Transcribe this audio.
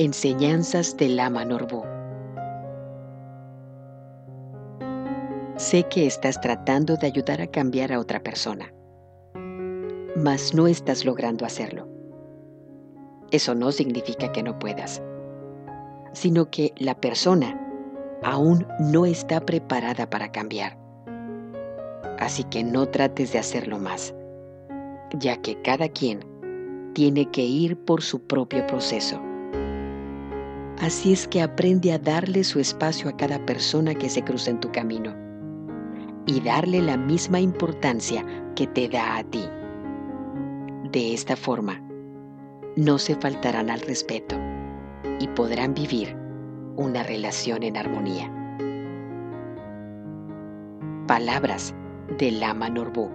Enseñanzas de Lama Norbu. Sé que estás tratando de ayudar a cambiar a otra persona, mas no estás logrando hacerlo. Eso no significa que no puedas, sino que la persona aún no está preparada para cambiar. Así que no trates de hacerlo más, ya que cada quien tiene que ir por su propio proceso. Así es que aprende a darle su espacio a cada persona que se cruza en tu camino y darle la misma importancia que te da a ti. De esta forma, no se faltarán al respeto y podrán vivir una relación en armonía. Palabras de Lama Norbu.